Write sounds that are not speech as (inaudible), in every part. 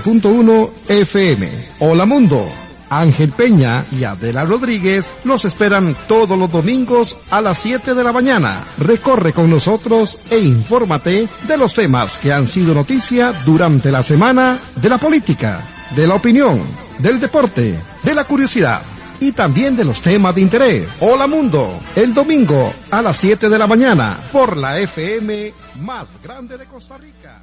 107.1 FM. Hola Mundo. Ángel Peña y Adela Rodríguez los esperan todos los domingos a las 7 de la mañana. Recorre con nosotros e infórmate de los temas que han sido noticia durante la semana de la política, de la opinión, del deporte, de la curiosidad y también de los temas de interés. Hola Mundo, el domingo a las 7 de la mañana por la FM más grande de Costa Rica.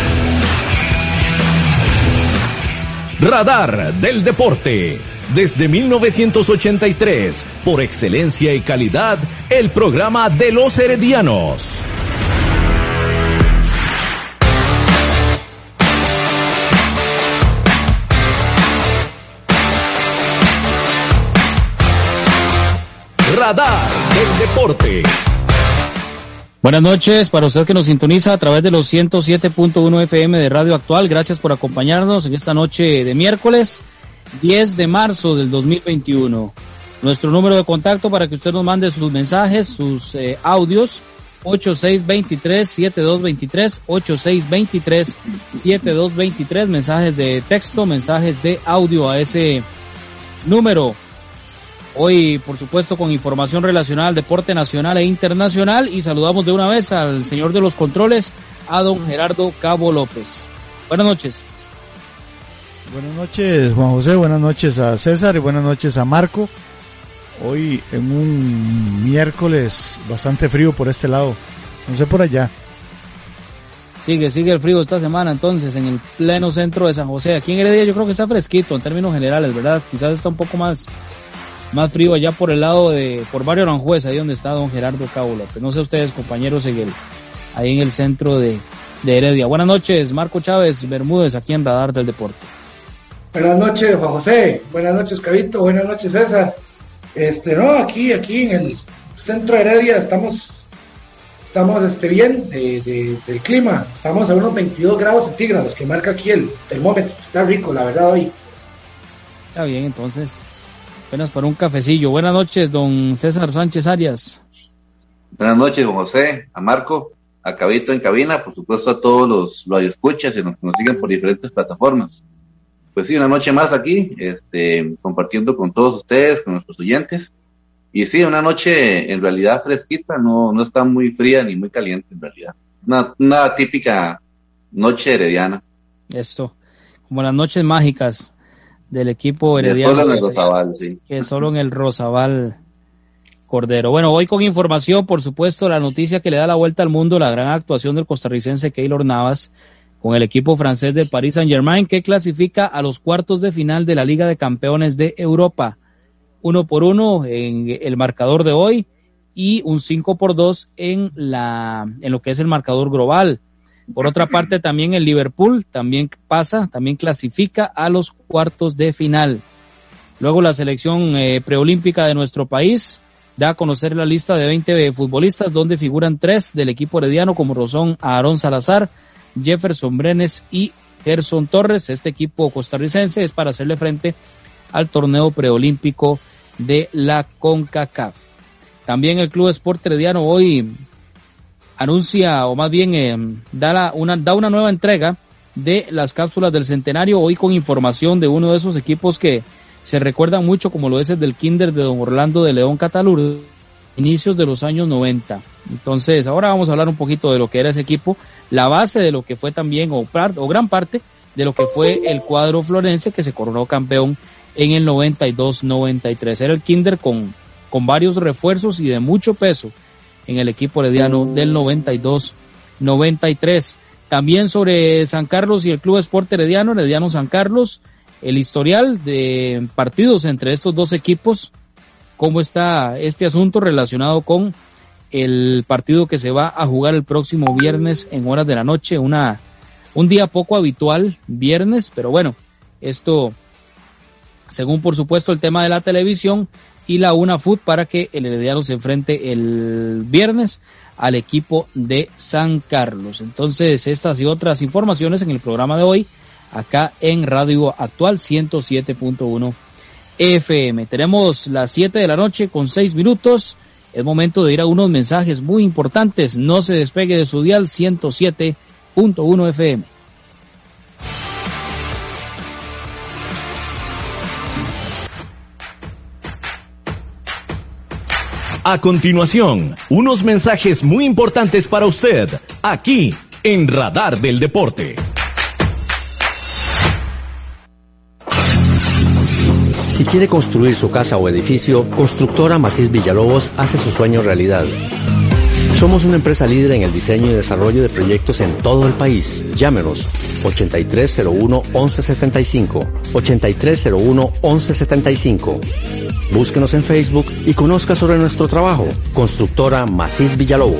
Radar del Deporte. Desde 1983, por excelencia y calidad, el programa de los heredianos. Radar del Deporte. Buenas noches para usted que nos sintoniza a través de los 107.1 FM de Radio Actual. Gracias por acompañarnos en esta noche de miércoles 10 de marzo del 2021. Nuestro número de contacto para que usted nos mande sus mensajes, sus eh, audios, 8623-7223, 8623-7223, mensajes de texto, mensajes de audio a ese número. Hoy, por supuesto, con información relacionada al deporte nacional e internacional y saludamos de una vez al señor de los controles, a don Gerardo Cabo López. Buenas noches. Buenas noches, Juan José, buenas noches a César y buenas noches a Marco. Hoy en un miércoles bastante frío por este lado, no sé por allá. Sigue, sigue el frío esta semana entonces en el pleno centro de San José. Aquí en Heredia yo creo que está fresquito en términos generales, ¿verdad? Quizás está un poco más más frío allá por el lado de, por Barrio Aranjuez, ahí donde está don Gerardo Cabo López. No sé ustedes, compañeros, en el, ahí en el centro de, de Heredia. Buenas noches, Marco Chávez Bermúdez, aquí en Radar del Deporte. Buenas noches, Juan José. Buenas noches, Cabito. Buenas noches, César. Este, no, aquí, aquí en el centro de Heredia estamos, estamos este, bien de, del clima. Estamos a unos 22 grados centígrados que marca aquí el termómetro. Está rico, la verdad, hoy. Está bien, entonces apenas para un cafecillo. Buenas noches, don César Sánchez Arias. Buenas noches, don José, a Marco, a Cabito en cabina, por supuesto a todos los radioescuchas y los que nos siguen por diferentes plataformas. Pues sí, una noche más aquí, este, compartiendo con todos ustedes, con nuestros oyentes. Y sí, una noche en realidad fresquita, no, no está muy fría ni muy caliente en realidad. Una, una típica noche herediana. Esto, como las noches mágicas del equipo herediano. Solo en el Rosabal, sí. Que solo en el Rosabal Cordero. Bueno, hoy con información, por supuesto, la noticia que le da la vuelta al mundo, la gran actuación del costarricense Keylor Navas con el equipo francés de Paris Saint Germain que clasifica a los cuartos de final de la Liga de Campeones de Europa. Uno por uno en el marcador de hoy y un cinco por dos en la, en lo que es el marcador global. Por otra parte, también el Liverpool también pasa, también clasifica a los cuartos de final. Luego la selección eh, preolímpica de nuestro país da a conocer la lista de 20 futbolistas donde figuran tres del equipo herediano como Rosón Aarón Salazar, Jefferson Brenes y Gerson Torres. Este equipo costarricense es para hacerle frente al torneo preolímpico de la CONCACAF. También el Club Sport Herediano hoy anuncia, o más bien eh, da, una, da una nueva entrega de las cápsulas del centenario, hoy con información de uno de esos equipos que se recuerdan mucho, como lo es el del Kinder de Don Orlando de León Catalur, inicios de los años 90. Entonces, ahora vamos a hablar un poquito de lo que era ese equipo, la base de lo que fue también, o, o gran parte de lo que fue el cuadro florense que se coronó campeón en el 92-93. Era el Kinder con, con varios refuerzos y de mucho peso en el equipo herediano del 92-93. También sobre San Carlos y el Club Esporte Herediano, Herediano San Carlos, el historial de partidos entre estos dos equipos, cómo está este asunto relacionado con el partido que se va a jugar el próximo viernes en horas de la noche, una, un día poco habitual, viernes, pero bueno, esto según por supuesto el tema de la televisión y la UNAFUT para que el Herediano se enfrente el viernes al equipo de San Carlos. Entonces, estas y otras informaciones en el programa de hoy, acá en Radio Actual 107.1 FM. Tenemos las 7 de la noche con 6 minutos. Es momento de ir a unos mensajes muy importantes. No se despegue de su dial 107.1 FM. A continuación, unos mensajes muy importantes para usted, aquí en Radar del Deporte. Si quiere construir su casa o edificio, Constructora Macís Villalobos hace su sueño realidad. Somos una empresa líder en el diseño y desarrollo de proyectos en todo el país. Llámenos 8301-1175. 8301-1175. Búsquenos en Facebook y conozca sobre nuestro trabajo. Constructora Macís Villalobos.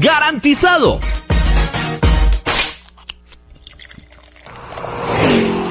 garantizado.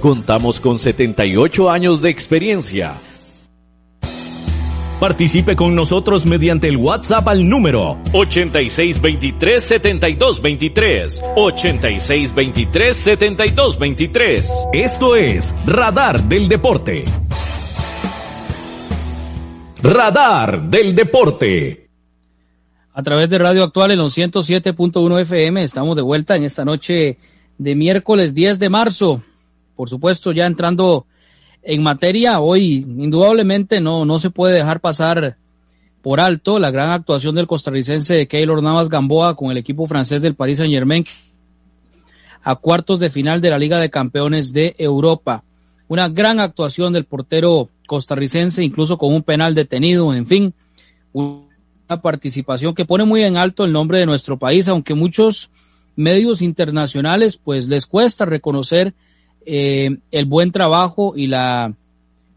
Contamos con 78 años de experiencia. Participe con nosotros mediante el WhatsApp al número 8623-7223. 8623-7223. Esto es Radar del Deporte. Radar del Deporte. A través de Radio Actual en los 107.1 FM estamos de vuelta en esta noche de miércoles 10 de marzo. Por supuesto, ya entrando en materia, hoy indudablemente no, no se puede dejar pasar por alto la gran actuación del costarricense Keylor Navas Gamboa con el equipo francés del Paris Saint Germain a cuartos de final de la Liga de Campeones de Europa. Una gran actuación del portero costarricense, incluso con un penal detenido, en fin, una participación que pone muy en alto el nombre de nuestro país, aunque muchos medios internacionales pues les cuesta reconocer eh, el buen trabajo y la,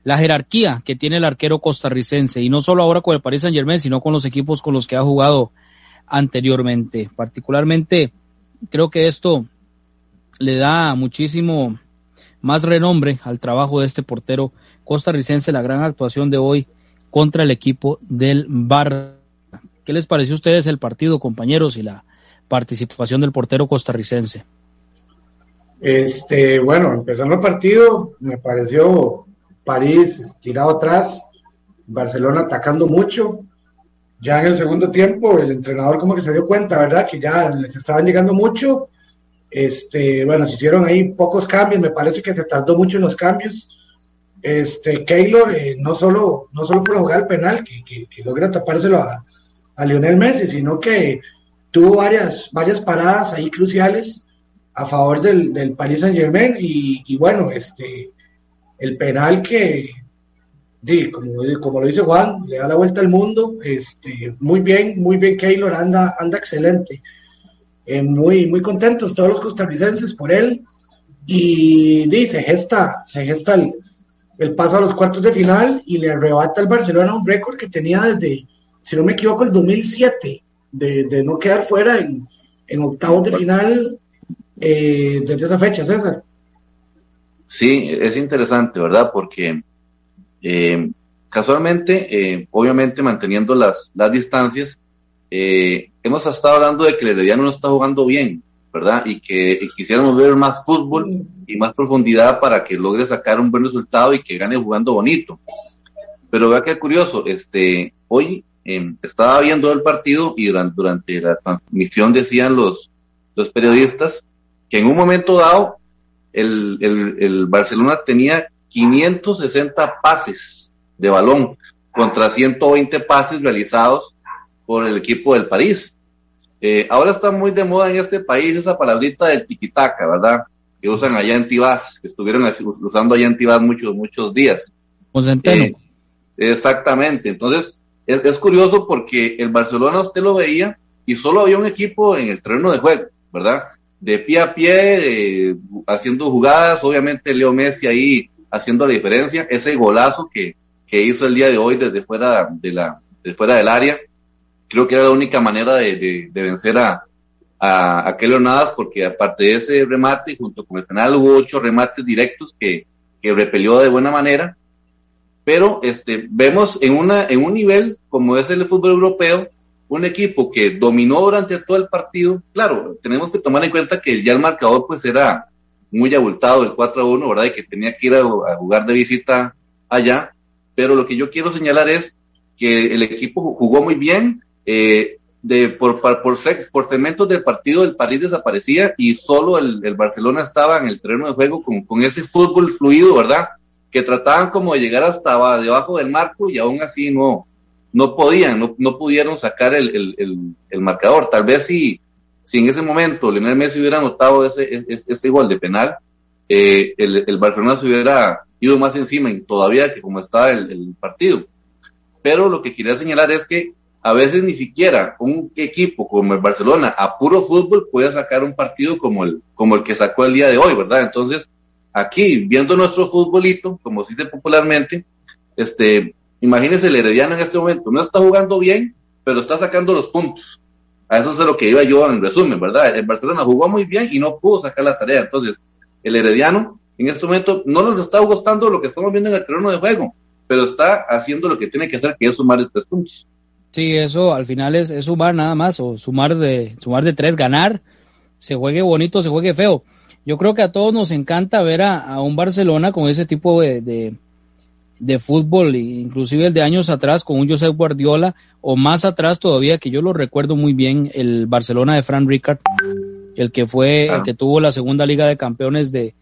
la jerarquía que tiene el arquero costarricense, y no solo ahora con el Paris Saint Germain, sino con los equipos con los que ha jugado anteriormente. Particularmente creo que esto le da muchísimo más renombre al trabajo de este portero costarricense, la gran actuación de hoy contra el equipo del Bar. ¿Qué les pareció a ustedes el partido, compañeros, y la participación del portero costarricense? Este, bueno, empezando el partido, me pareció París tirado atrás, Barcelona atacando mucho. Ya en el segundo tiempo, el entrenador como que se dio cuenta, ¿verdad? Que ya les estaban llegando mucho. Este, bueno, se hicieron ahí pocos cambios, me parece que se tardó mucho en los cambios. Este, Keylor, eh, no, solo, no solo por jugar el penal, que, logra tapárselo a, a, Lionel Messi, sino que tuvo varias, varias paradas ahí cruciales a favor del, del Paris Saint Germain y, bueno, este, el penal que, como, como, lo dice Juan, le da la vuelta al mundo, este, muy bien, muy bien Keylor, anda, anda excelente. Eh, muy, muy contentos todos los costarricenses por él y dice, gesta, se gesta el, paso a los cuartos de final y le arrebata al Barcelona un récord que tenía desde, si no me equivoco, el 2007, de, no quedar fuera en, octavos de final eh, desde esa fecha, César. Sí, es interesante, ¿verdad? Porque eh, casualmente, eh, obviamente manteniendo las, las distancias, hemos estado hablando de que el Herediano no está jugando bien, ¿verdad? Y que quisiéramos ver más fútbol y más profundidad para que logre sacar un buen resultado y que gane jugando bonito. Pero vea qué curioso, este, hoy estaba viendo el partido y durante, durante la transmisión decían los, los periodistas que en un momento dado el, Barcelona tenía 560 pases de balón contra 120 pases realizados por el equipo del París. Eh, ahora está muy de moda en este país esa palabrita del tiquitaca, ¿verdad? Que usan allá en Tibás, que estuvieron usando allá en Tibás muchos, muchos días. Eh, exactamente. Entonces, es, curioso porque el Barcelona usted lo veía y solo había un equipo en el terreno de juego, ¿verdad? de pie a pie, haciendo jugadas, obviamente Leo Messi ahí haciendo la diferencia, ese golazo que, que hizo el día de hoy desde fuera de la, fuera del área, creo que era la única manera de, de, vencer a, a, a Navas, porque aparte de ese remate, junto con el penal, hubo ocho remates directos que, que repelió de buena manera, pero este, vemos en, una, en un nivel como es el fútbol europeo, un equipo que dominó durante todo el partido, claro, tenemos que tomar en cuenta que ya el marcador pues era muy abultado, el 4 a 1, ¿verdad? Y que tenía que ir a, jugar de visita allá, pero lo que yo quiero señalar es que el equipo jugó muy bien, eh, de, por, por, por, segmentos del partido el París desaparecía y solo el, el, Barcelona estaba en el terreno de juego con, con ese fútbol fluido, ¿verdad? Que trataban como de llegar hasta debajo del marco y aún así no, no podían, no, no pudieron sacar el, el, el, marcador. Tal vez si, si en ese momento Lionel Messi hubiera anotado ese, ese, ese gol de penal, eh, el, el, Barcelona se hubiera ido más encima todavía que como estaba el, partido. Pero lo que quería señalar es que a veces ni siquiera un equipo como el Barcelona a puro fútbol puede sacar un partido como el, como el que sacó el día de hoy, ¿verdad? Entonces, aquí, viendo nuestro futbolito, como se dice popularmente, este, Imagínense el Herediano en este momento, no está jugando bien, pero está sacando los puntos. A eso es lo que iba yo en resumen, ¿verdad? El Barcelona jugó muy bien y no pudo sacar la tarea. Entonces, el Herediano en este momento no nos está gustando lo que estamos viendo en el terreno de juego, pero está haciendo lo que tiene que hacer, que es sumar tres puntos. Sí, eso al final es, sumar nada más, o sumar de, sumar de tres, ganar, se juegue bonito, se juegue feo. Yo creo que a todos nos encanta ver a, un Barcelona con ese tipo de, de fútbol, inclusive el de años atrás con un Josep Guardiola, o más atrás todavía, que yo lo recuerdo muy bien, el Barcelona de Fran Ricard, el que fue, el que tuvo la segunda Liga de Campeones de,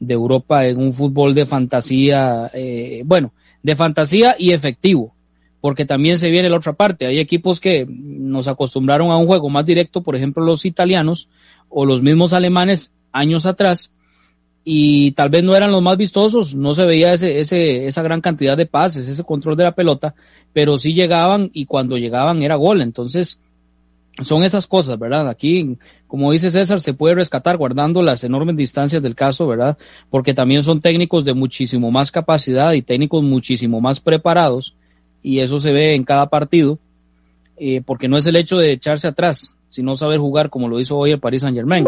de Europa en un fútbol de fantasía, eh, bueno, de fantasía y efectivo, porque también se viene la otra parte. Hay equipos que nos acostumbraron a un juego más directo, por ejemplo los italianos o los mismos alemanes años atrás, y tal vez no eran los más vistosos, no se veía ese, ese, esa gran cantidad de pases, ese control de la pelota, pero sí llegaban y cuando llegaban era gol. Entonces, son esas cosas, ¿verdad? Aquí, como dice César, se puede rescatar guardando las enormes distancias del caso, ¿verdad? Porque también son técnicos de muchísimo más capacidad y técnicos muchísimo más preparados y eso se ve en cada partido, eh, porque no es el hecho de echarse atrás, sino saber jugar como lo hizo hoy el Paris Saint Germain.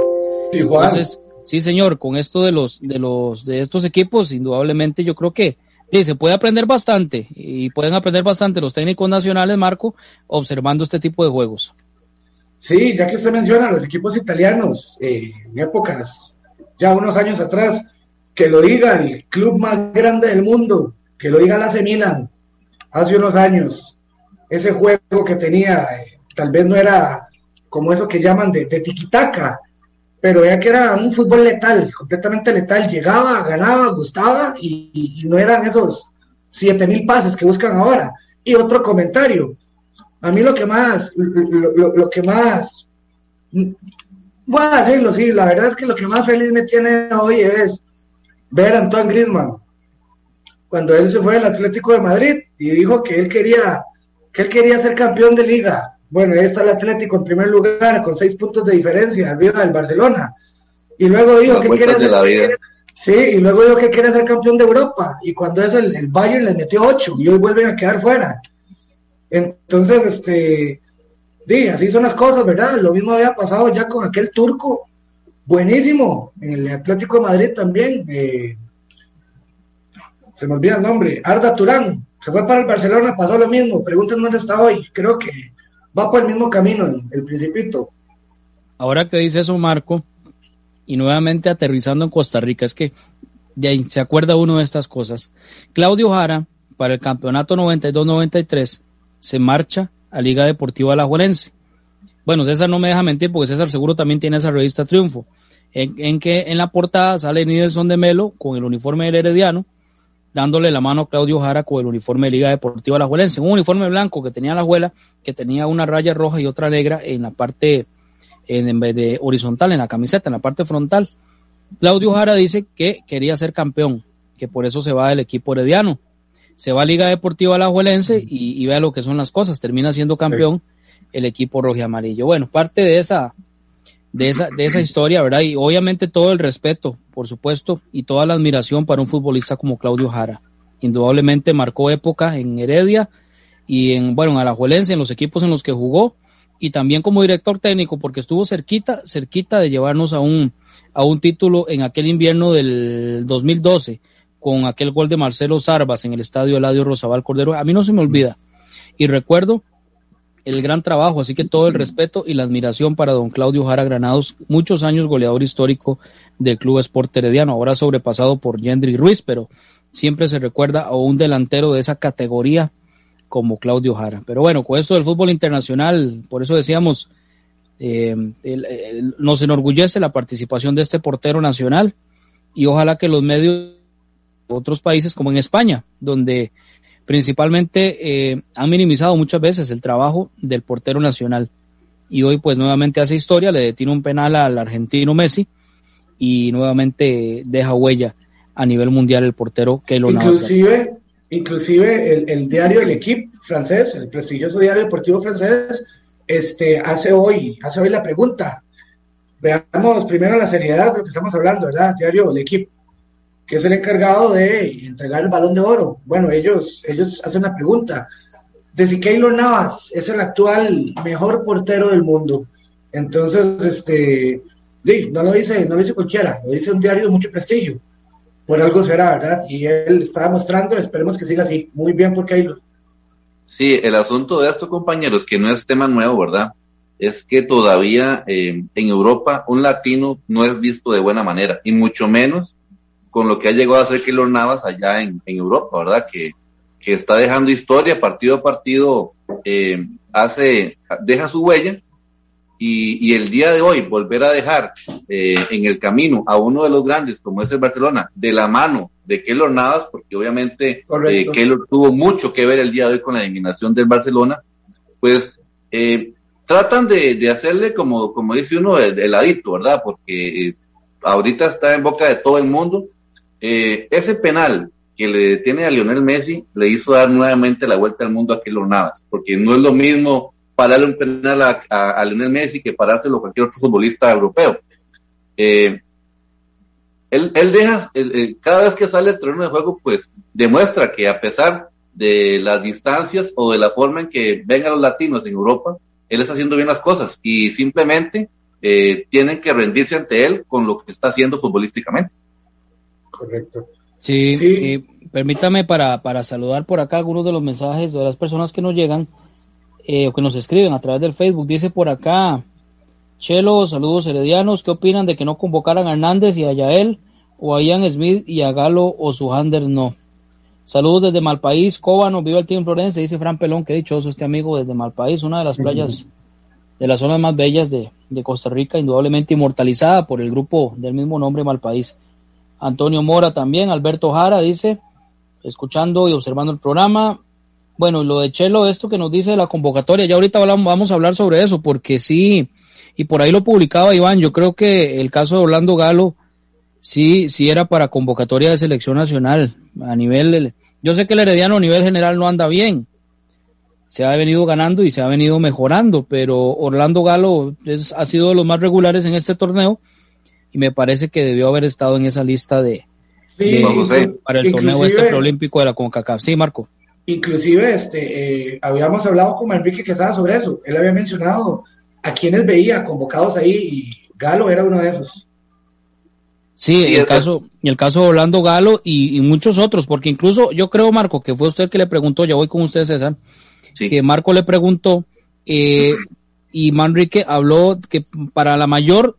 Entonces, sí señor, con esto de los, de los, de estos equipos, indudablemente yo creo que sí, se puede aprender bastante y pueden aprender bastante los técnicos nacionales, Marco, observando este tipo de juegos. Sí, ya que usted menciona los equipos italianos, eh, en épocas, ya unos años atrás, que lo diga el club más grande del mundo, que lo diga la AC Milan, hace unos años, ese juego que tenía, eh, tal vez no era como eso que llaman de, de tiquitaca, pero ya que era un fútbol letal, completamente letal, llegaba, ganaba, gustaba y, no eran esos siete mil pases que buscan ahora. Y otro comentario, a mí lo que más, lo, que más, voy a decirlo, sí, la verdad es que lo que más feliz me tiene hoy es ver a Antoine Griezmann, cuando él se fue al Atlético de Madrid y dijo que él quería, que él quería ser campeón de liga. Bueno, ahí está el Atlético en primer lugar con seis puntos de diferencia arriba del Barcelona. Y luego dijo que quiere ser, sí, y luego dijo que quiere ser campeón de Europa. Y cuando eso el, el Bayern les metió ocho y hoy vuelven a quedar fuera. Entonces, este, di, así son las cosas, ¿verdad? Lo mismo había pasado ya con aquel turco, buenísimo, en el Atlético de Madrid también. Eh, se me olvida el nombre, Arda Turán, se fue para el Barcelona, pasó lo mismo, pregúntenme dónde está hoy, creo que va por el mismo camino, el, Principito. Ahora que dice eso, Marco, y nuevamente aterrizando en Costa Rica, es que de ahí se acuerda uno de estas cosas. Claudio Jara, para el campeonato 92-93, se marcha a Liga Deportiva Alajuelense. Bueno, César no me deja mentir porque César seguro también tiene esa revista Triunfo, en, que en la portada sale Nidelson de Melo con el uniforme del Herediano, dándole la mano a Claudio Jara con el uniforme de Liga Deportiva Alajuelense. Un uniforme blanco que tenía la abuela, que tenía una raya roja y otra negra en la parte, en, vez de horizontal, en la camiseta, en la parte frontal. Claudio Jara dice que quería ser campeón, que por eso se va del equipo herediano se va a Liga Deportiva Alajuelense y, y vea lo que son las cosas, termina siendo campeón el equipo rojo y amarillo. Bueno, parte de esa, de esa, de esa historia, ¿verdad? Y obviamente todo el respeto, por supuesto, y toda la admiración para un futbolista como Claudio Jara. Indudablemente marcó época en Heredia y en, bueno, en Alajuelense, en los equipos en los que jugó, y también como director técnico, porque estuvo cerquita, cerquita de llevarnos a un, a un título en aquel invierno del 2012 con aquel gol de Marcelo Sarvas en el estadio Eladio Rosabal Cordero. A mí no se me olvida. Y recuerdo el gran trabajo, así que todo el respeto y la admiración para don Claudio Jara Granados, muchos años goleador histórico del Club Sport Herediano, ahora sobrepasado por Yendri Ruiz, pero siempre se recuerda a un delantero de esa categoría como Claudio Jara. Pero bueno, con esto del fútbol internacional, por eso decíamos, eh, nos enorgullece la participación de este portero nacional y ojalá que los medios otros países como en España, donde principalmente eh, han minimizado muchas veces el trabajo del portero nacional. Y hoy pues nuevamente hace historia, le detiene un penal al argentino Messi y nuevamente deja huella a nivel mundial el portero Keylor Inclusive, inclusive el, el, diario El Equipe francés, el prestigioso diario deportivo francés, este, hace hoy, hace hoy la pregunta. Veamos primero la seriedad de lo que estamos hablando, ¿verdad? Diario El Equipe que es el encargado de entregar el balón de oro. Bueno, ellos, ellos hacen una pregunta de si Keylor Navas es el actual mejor portero del mundo. Entonces, este, no lo dice, no lo dice cualquiera, lo dice un diario de mucho prestigio. Por algo será, ¿verdad? Y él estaba mostrando, esperemos que siga así. Muy bien por Keylor. Sí, el asunto de esto, compañeros, que no es tema nuevo, ¿verdad? Es que todavía eh, en Europa un latino no es visto de buena manera, y mucho menos con lo que ha llegado a hacer Keylor Navas allá en, Europa, ¿verdad? Que, que, está dejando historia partido a partido, eh, hace, deja su huella y, y, el día de hoy volver a dejar eh, en el camino a uno de los grandes como es el Barcelona, de la mano de Keylor Navas, porque obviamente eh, Keylor tuvo mucho que ver el día de hoy con la eliminación del Barcelona, pues eh, tratan de, de, hacerle como, como dice uno, el, el adicto, ¿verdad? Porque ahorita está en boca de todo el mundo eh, ese penal que le detiene a Lionel Messi le hizo dar nuevamente la vuelta al mundo a Keylor Navas, porque no es lo mismo para darle un penal a, a, Lionel Messi que parárselo a cualquier otro futbolista europeo. Eh, él, él deja, cada vez que sale el terreno de juego, pues demuestra que a pesar de las distancias o de la forma en que vengan los latinos en Europa, él está haciendo bien las cosas y simplemente eh, tienen que rendirse ante él con lo que está haciendo futbolísticamente. Correcto. Sí, sí. permítame para, para saludar por acá algunos de los mensajes de las personas que nos llegan eh, o que nos escriben a través del Facebook. Dice por acá, Chelo, saludos heredianos, ¿qué opinan de que no convocaran a Hernández y a Yael o a Ian Smith y a Galo o Sujander no? Saludos desde Malpaís, Cóbano, viva el Team Florencia, dice Fran Pelón, qué dichoso este amigo desde Malpaís, una de las playas de las zonas más bellas de, de, Costa Rica, indudablemente inmortalizada por el grupo del mismo nombre Malpaís. Antonio Mora también, Alberto Jara dice, escuchando y observando el programa, bueno, lo de Chelo, esto que nos dice de la convocatoria, ya ahorita vamos a hablar sobre eso, porque sí, y por ahí lo publicaba Iván, yo creo que el caso de Orlando Galo, sí, sí era para convocatoria de selección nacional, a nivel, yo sé que el Herediano a nivel general no anda bien, se ha venido ganando y se ha venido mejorando, pero Orlando Galo es, ha sido de los más regulares en este torneo y me parece que debió haber estado en esa lista de, para el torneo este preolímpico de la CONCACAF. Sí, Marco. Inclusive, este, eh, habíamos hablado con Enrique Quesada sobre eso. Él había mencionado a quienes veía convocados ahí y Galo era uno de esos. Sí, el caso, el caso de Orlando Galo y, muchos otros, porque incluso yo creo, Marco, que fue usted que le preguntó, ya voy con usted, César, que Marco le preguntó eh, y Manrique habló que para la mayor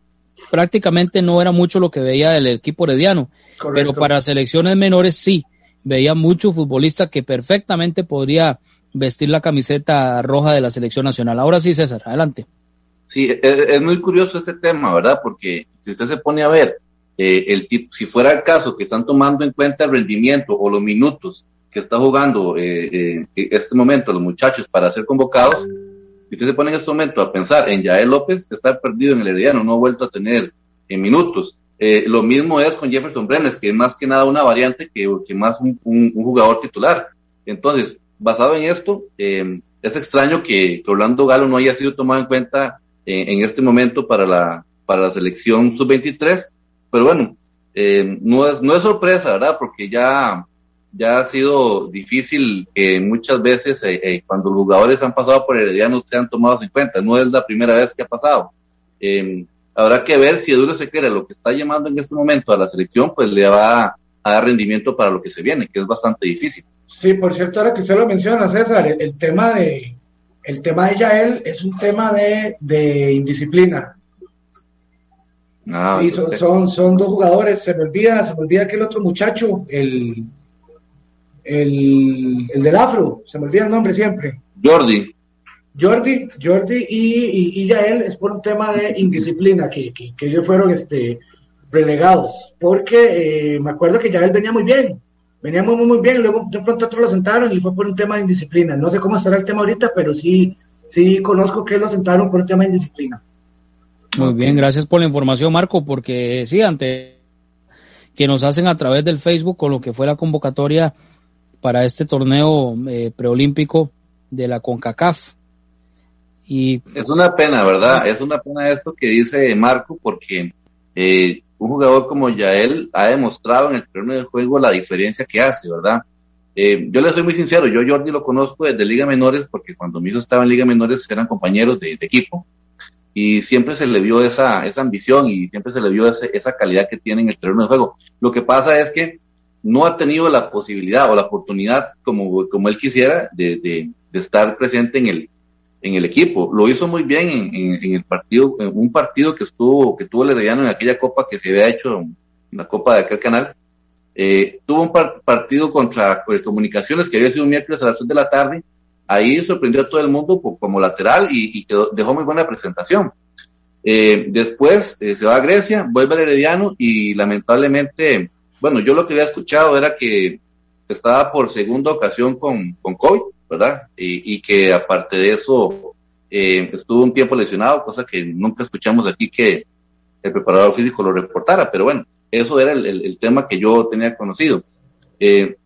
prácticamente no era mucho lo que veía del equipo herediano, pero para selecciones menores sí veía mucho futbolista que perfectamente podría vestir la camiseta roja de la selección nacional. Ahora sí, César, adelante. Sí, e, e, es, muy curioso este tema, ¿verdad? Porque si usted se pone a ver eh, el tipo, si fuera el caso que están tomando en cuenta el rendimiento o los minutos que está jugando eh, eh, este momento los muchachos para ser convocados, si usted se pone en este momento a pensar en Yael López, que está perdido en el Herediano, no ha vuelto a tener en minutos. Eh, lo mismo es con Jefferson Brenes, que es más que nada una variante que, que más un, jugador titular. Entonces, basado en esto, eh, es extraño que, Orlando Galo no haya sido tomado en cuenta en, este momento para la, para la selección sub-23, pero bueno, eh, no, es, no es sorpresa, ¿verdad? Porque ya, ya ha sido difícil que muchas veces cuando los jugadores han pasado por Herediano sean tomados en cuenta, no es la primera vez que ha pasado. Habrá que ver si Eduardo Sequera lo que está llamando en este momento a la selección, pues le va a, dar rendimiento para lo que se viene, que es bastante difícil. Sí, por cierto, ahora que usted lo menciona, César, el, tema de el tema de Yael es un tema de, de indisciplina. Ah, sí, son, son, son, dos jugadores, se me olvida, se me olvida aquel otro muchacho, el, el, el del afro, se me olvida el nombre siempre. Jordi. Jordi, Jordi y, y, Yael es por un tema de indisciplina que, que, ellos fueron este, relegados, porque eh, me acuerdo que Yael venía muy bien, venía muy, muy, muy bien, luego de pronto otros lo sentaron y fue por un tema de indisciplina. No sé cómo estará el tema ahorita, pero sí, sí conozco que lo sentaron por un tema de indisciplina. Muy bien, gracias por la información, Marco, porque sí, ante que nos hacen a través del Facebook con lo que fue la convocatoria para este torneo eh, preolímpico de la CONCACAF. Es una pena, ¿verdad? Es una pena esto que dice Marco porque eh, un jugador como Yael ha demostrado en el terreno de juego la diferencia que hace, ¿verdad? Eh, yo le soy muy sincero, yo Jordi lo conozco desde Liga Menores porque cuando mi hijo estaba en Liga Menores eran compañeros de, equipo y siempre se le vio esa, esa ambición y siempre se le vio esa calidad que tiene en el terreno de juego. Lo que pasa es que no ha tenido la posibilidad o la oportunidad como, como él quisiera de, de estar presente en el, en el equipo. Lo hizo muy bien en, el partido, en un partido que estuvo, que tuvo el Herediano en aquella copa que se había hecho, la copa de aquel canal. Eh, tuvo un partido contra pues, Comunicaciones que había sido un miércoles a las 6 de la tarde. Ahí sorprendió a todo el mundo como lateral y, dejó muy buena presentación. Eh, después eh, se va a Grecia, vuelve al Herediano y lamentablemente, bueno, yo lo que había escuchado era que estaba por segunda ocasión con, con COVID ¿verdad? Y, que aparte de eso eh, estuvo un tiempo lesionado, cosa que nunca escuchamos aquí que el preparador físico lo reportara, pero bueno, eso era el, tema que yo tenía conocido. Eh,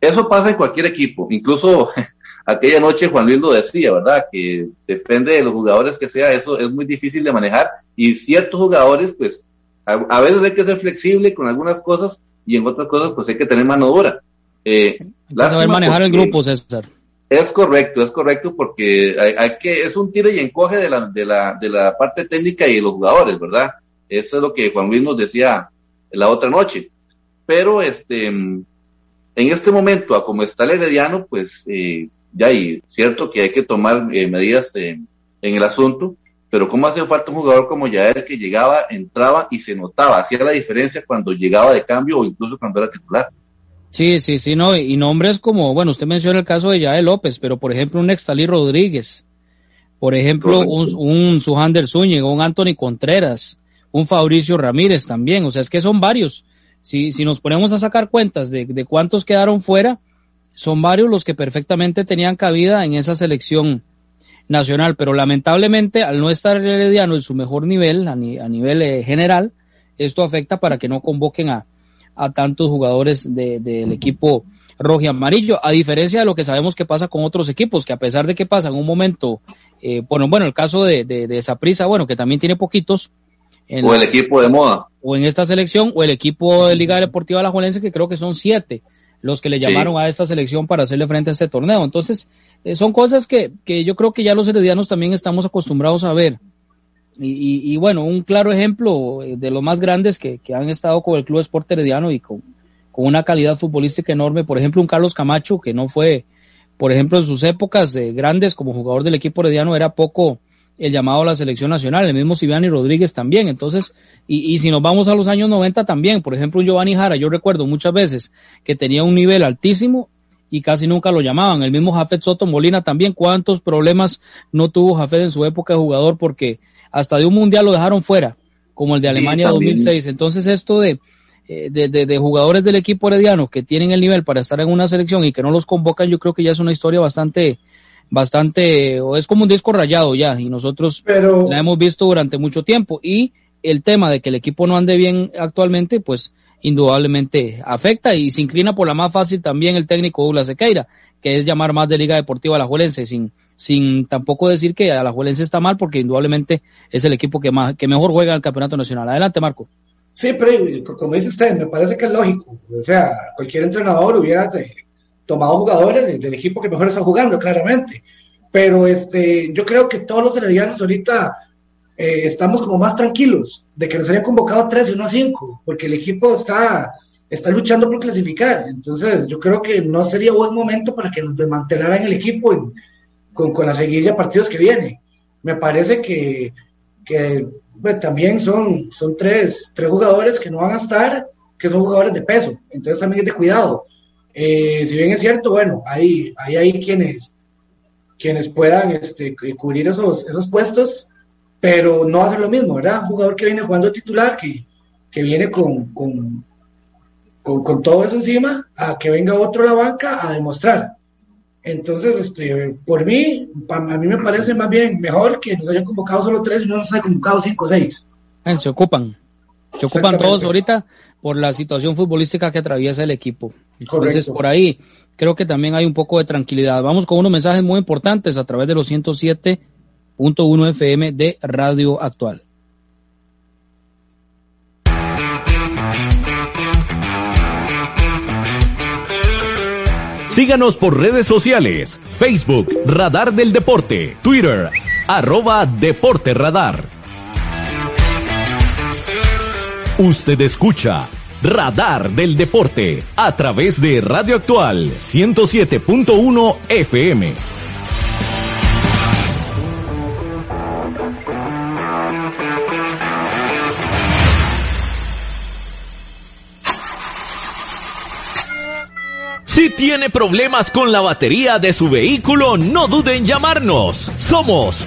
eso pasa en cualquier equipo, incluso (laughs) aquella noche Juan Luis lo decía, ¿verdad? Que depende de los jugadores que sea, eso es muy difícil de manejar y ciertos jugadores, pues, a, veces hay que ser flexible con algunas cosas y en otras cosas, pues hay que tener mano dura. Eh, saber manejar el grupo, César. Es correcto, es correcto porque hay, que, es un tiro y encoge de la, de la, de la parte técnica y de los jugadores, ¿verdad? Eso es lo que Juan Luis nos decía la otra noche. Pero este, en este momento, a como está el Herediano, pues eh, ya hay cierto que hay que tomar eh, medidas en el asunto, pero cómo hace falta un jugador como Yael que llegaba, entraba y se notaba, hacía la diferencia cuando llegaba de cambio o incluso cuando era titular. Sí, sí, sí, no, y nombres como, bueno, usted menciona el caso de Yael López, pero por ejemplo un Nextalí Rodríguez, por ejemplo un, un Sujander Zúñiga, un Anthony Contreras, un Fabricio Ramírez también, o sea, es que son varios. Si, si nos ponemos a sacar cuentas de, de cuántos quedaron fuera, son varios los que perfectamente tenían cabida en esa selección nacional, pero lamentablemente al no estar el Herediano en su mejor nivel, a, nivel eh, general, esto afecta para que no convoquen a, a tantos jugadores del equipo rojo y amarillo, a diferencia de lo que sabemos que pasa con otros equipos, que a pesar de que pasa en un momento, eh, bueno, bueno, el caso de, de, de bueno, que también tiene poquitos. o el equipo de moda. O en esta selección, o el equipo de Liga Deportiva Alajuelense, que creo que son siete los que le llamaron a esta selección para hacerle frente a este torneo. Entonces, eh, son cosas que, que yo creo que ya los heredianos también estamos acostumbrados a ver. Y, y, bueno, un claro ejemplo eh, de los más grandes que, que han estado con el Club Esporte Herediano y con, con, una calidad futbolística enorme, por ejemplo, un Carlos Camacho que no fue, por ejemplo, en sus épocas de grandes como jugador del equipo herediano era poco el llamado a la selección nacional, el mismo Siviani Rodríguez también, entonces, y, y si nos vamos a los años 90 también, por ejemplo, un Giovanni Jara, yo recuerdo muchas veces que tenía un nivel altísimo y casi nunca lo llamaban. El mismo Jafet Soto Molina también, cuántos problemas no tuvo Jafet en su época de jugador porque hasta de un mundial lo dejaron fuera, como el de Alemania 2006. Entonces esto eh, de, de, de, jugadores del equipo herediano que tienen el nivel para estar en una selección y que no los convocan, yo creo que ya es una historia bastante, bastante, o es como un disco rayado ya, y nosotros la hemos visto durante mucho tiempo. Y el tema de que el equipo no ande bien actualmente, pues indudablemente afecta y se inclina por la más fácil también el técnico Douglas Sequeira, que es llamar más de Liga Deportiva a la Juelense, sin, sin tampoco decir que a la Juelense está mal, porque indudablemente es el equipo que, más, que mejor juega en el Campeonato Nacional. Adelante, Marco. Sí, pero como dice usted, me parece que es lógico. O sea, cualquier entrenador hubiera tomado jugadores del, equipo que mejor está jugando, claramente. Pero este, yo creo que todos los heredianos ahorita eh, estamos como más tranquilos de que nos hayan convocado tres y uno a cinco, porque el equipo está, está luchando por clasificar. Entonces, yo creo que no sería buen momento para que nos desmantelaran el equipo con, con, la seguidilla de partidos que viene. Me parece que, que también son, son tres, tres jugadores que no van a estar, que son jugadores de peso. Entonces, también es de cuidado. Eh, si bien es cierto, bueno, hay, hay, hay quienes, quienes puedan este, cubrir esos, esos puestos pero no va a ser lo mismo, ¿verdad? Un jugador que viene jugando titular, que, que viene con, con, con, todo eso encima, a que venga otro a la banca a demostrar. Entonces, este, por mí, a mí me parece más bien mejor que nos hayan convocado solo tres y no nos hayan convocado cinco o seis. Se ocupan. Se ocupan todos ahorita por la situación futbolística que atraviesa el equipo. Entonces, por ahí creo que también hay un poco de tranquilidad. Vamos con unos mensajes muy importantes a través de los 107 uno FM de Radio Actual. Síganos por redes sociales, Facebook, Radar del Deporte, Twitter, arroba Deporte Radar. Usted escucha Radar del Deporte a través de Radio Actual 107.1 FM. Si tiene problemas con la batería de su vehículo, no duden en llamarnos. Somos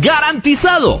¡Garantizado!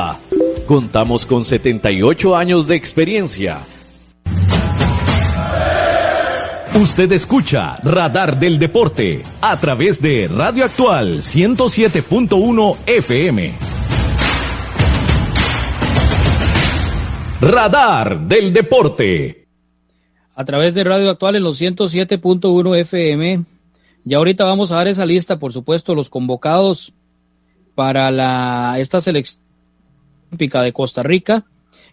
Contamos con 78 años de experiencia. Usted escucha Radar del Deporte a través de Radio Actual 107.1 FM. Radar del Deporte. A través de Radio Actual en los 107.1 FM. Ya ahorita vamos a dar esa lista, por supuesto, los convocados para la, esta selección de Costa Rica.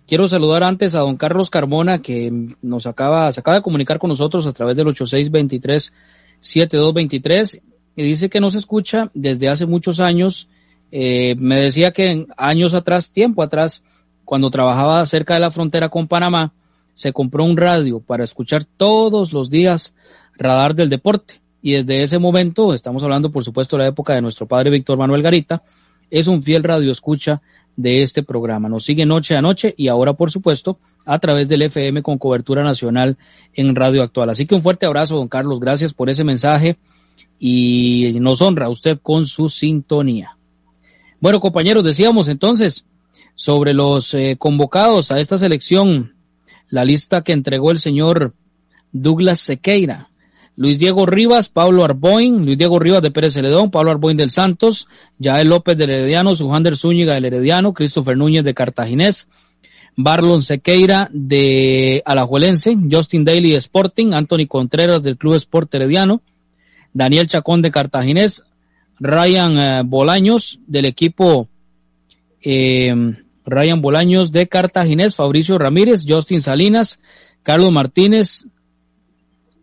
Quiero saludar antes a don Carlos Carmona, que nos acaba, se acaba de comunicar con nosotros a través del 8623-7223 y dice que nos escucha desde hace muchos años. Eh, me decía que años atrás, tiempo atrás, cuando trabajaba cerca de la frontera con Panamá, se compró un radio para escuchar todos los días Radar del Deporte. Y desde ese momento, estamos hablando por supuesto de la época de nuestro padre Víctor Manuel Garita, es un fiel radio escucha de este programa. Nos sigue noche a noche y ahora, por supuesto, a través del FM con cobertura nacional en Radio Actual. Así que un fuerte abrazo, don Carlos. Gracias por ese mensaje y nos honra usted con su sintonía. Bueno, compañeros, decíamos entonces sobre los eh, convocados a esta selección, la lista que entregó el señor Douglas Sequeira. Luis Diego Rivas, Pablo Arboin, Luis Diego Rivas de Pérez Celedón, Pablo Arboin del Santos, Yael López del Herediano, Sujander Zúñiga del Herediano, Christopher Núñez de Cartaginés, Barlon Sequeira de Alajuelense, Justin Daly Sporting, Anthony Contreras del Club Sport Herediano, Daniel Chacón de Cartaginés, Ryan eh, Bolaños del equipo eh, Ryan Bolaños de Cartaginés, Fabricio Ramírez, Justin Salinas, Carlos Martínez,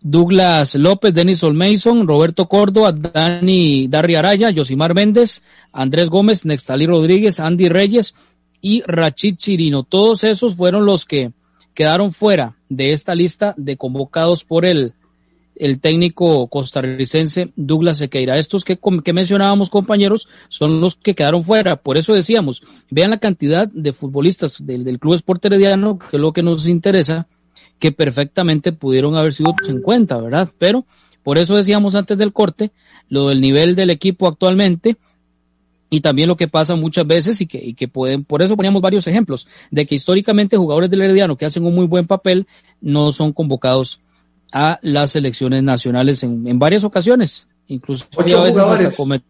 Douglas López, Denis Olmason, Roberto Córdoba, Dani Darry Araya, Josimar Méndez, Andrés Gómez, Nextalí Rodríguez, Andy Reyes y Rachid Chirino. Todos esos fueron los que quedaron fuera de esta lista de convocados por el, el técnico costarricense Douglas Sequeira. Estos que, que mencionábamos, compañeros, son los que quedaron fuera. Por eso decíamos, vean la cantidad de futbolistas del, del Club Sport Herediano, que es lo que nos interesa, que perfectamente pudieron haber sido en cuenta, ¿verdad? Pero por eso decíamos antes del corte lo del nivel del equipo actualmente y también lo que pasa muchas veces y que, y que pueden, por eso poníamos varios ejemplos, de que históricamente jugadores del Herediano que hacen un muy buen papel no son convocados a las selecciones nacionales en, en varias ocasiones, incluso a veces hasta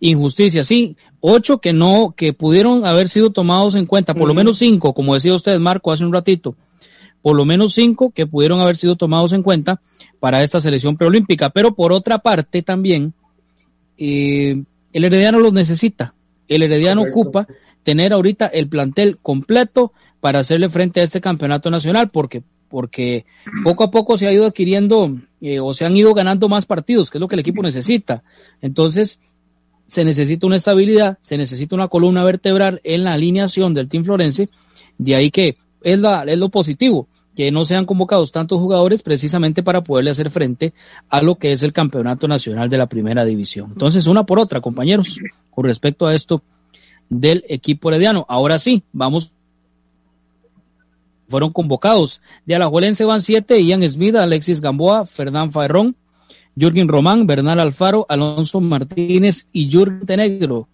injusticia, sí, ocho que no, que pudieron haber sido tomados en cuenta, por lo menos cinco, como decía usted, Marco, hace un ratito, por lo menos cinco que pudieron haber sido tomados en cuenta para esta selección preolímpica. Pero por otra parte también, eh, el Herediano los necesita. El Herediano ocupa tener ahorita el plantel completo para hacerle frente a este campeonato nacional, porque, porque poco a poco se ha ido adquiriendo eh, o se han ido ganando más partidos, que es lo que el equipo necesita. Entonces, se necesita una estabilidad, se necesita una columna vertebral en la alineación del Team Florense, de ahí que es, lo positivo, que no sean convocados tantos jugadores precisamente para poderle hacer frente a lo que es el campeonato nacional de la primera división. Entonces, una por otra, compañeros, con respecto a esto del equipo herediano. Ahora sí, vamos. Fueron convocados. De Alajuelense van siete, Ian Smith, Alexis Gamboa, Fernán Ferrón, Jürgen Román, Bernal Alfaro, Alonso Martínez y Jürgen Tenegro.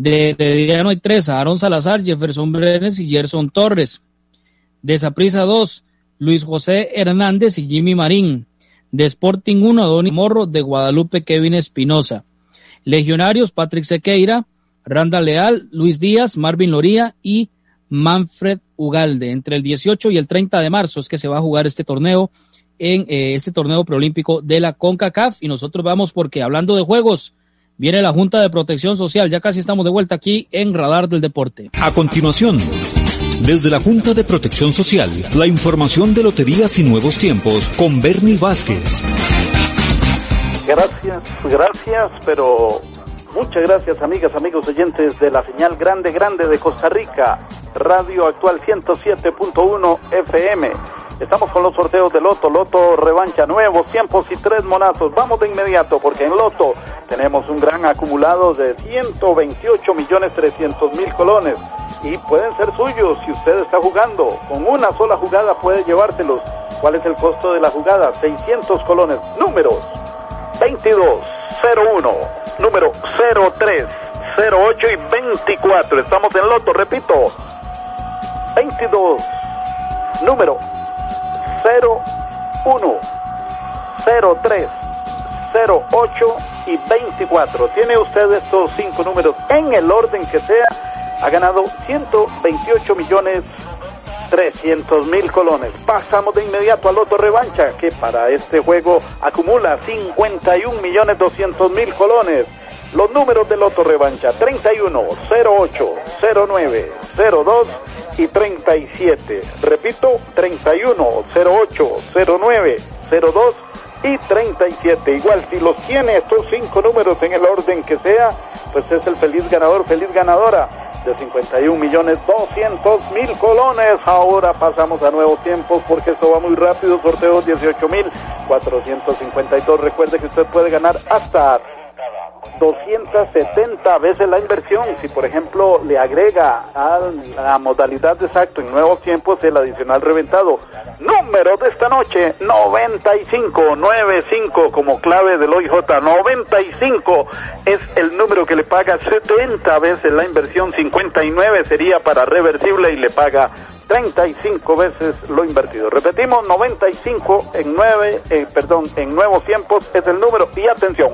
De Herediano hay tres, Aaron Salazar, Jefferson Brenes y Gerson Torres. De Saprisa dos, Luis José Hernández y Jimmy Marín. De Sporting 1, Donny Morro, de Guadalupe Kevin Espinosa. Legionarios, Patrick Sequeira, Randa Leal, Luis Díaz, Marvin Loría y Manfred Ugalde. Entre el 18 y el 30 de marzo es que se va a jugar este torneo en eh, este torneo preolímpico de la CONCACAF. Y nosotros vamos porque hablando de juegos, viene la Junta de Protección Social. Ya casi estamos de vuelta aquí en Radar del Deporte. A continuación, desde la Junta de Protección Social, la información de loterías y nuevos tiempos con Bernie Vázquez. Gracias, gracias, pero muchas gracias amigas, amigos oyentes de la señal grande, grande de Costa Rica, Radio Actual 107.1 FM. Estamos con los sorteos de Loto, Loto revancha, nuevos tiempos y tres monazos. Vamos de inmediato porque en Loto tenemos un gran acumulado de 128 millones 300 mil colones y pueden ser suyos si usted está jugando. Con una sola jugada puede llevárselos. ¿Cuál es el costo de la jugada? 600 colones. Números 2201, número 03, 08 y 24. Estamos en Loto, repito. 22, número 01, 03, 08 y 24. Tiene usted estos cinco números en el orden que sea. Ha ganado 128 millones 300 mil colones. Pasamos de inmediato al Loto Revancha, que para este juego acumula 51 millones 200 mil colones. Los números del Loto Revancha, 31, 08, 09, 02 y 37. Repito, 31, 08, 09, 02 y 37. Igual, si los tiene estos cinco números en el orden que sea, pues es el feliz ganador, feliz ganadora de 51 millones 200 mil colones. Ahora pasamos a nuevos tiempos porque esto va muy rápido. Sorteo 18 mil 452. Recuerde que usted puede ganar hasta 270 veces la inversión. Si, por ejemplo, le agrega a la modalidad de exacto en nuevos tiempos el adicional reventado. Número de esta noche, 9595 como clave del OIJ. 95 es el número que le paga 70 veces la inversión. 59 sería para reversible y le paga 35 veces lo invertido. Repetimos, 95 en 9, eh, perdón, en nuevos tiempos es el número. Y atención,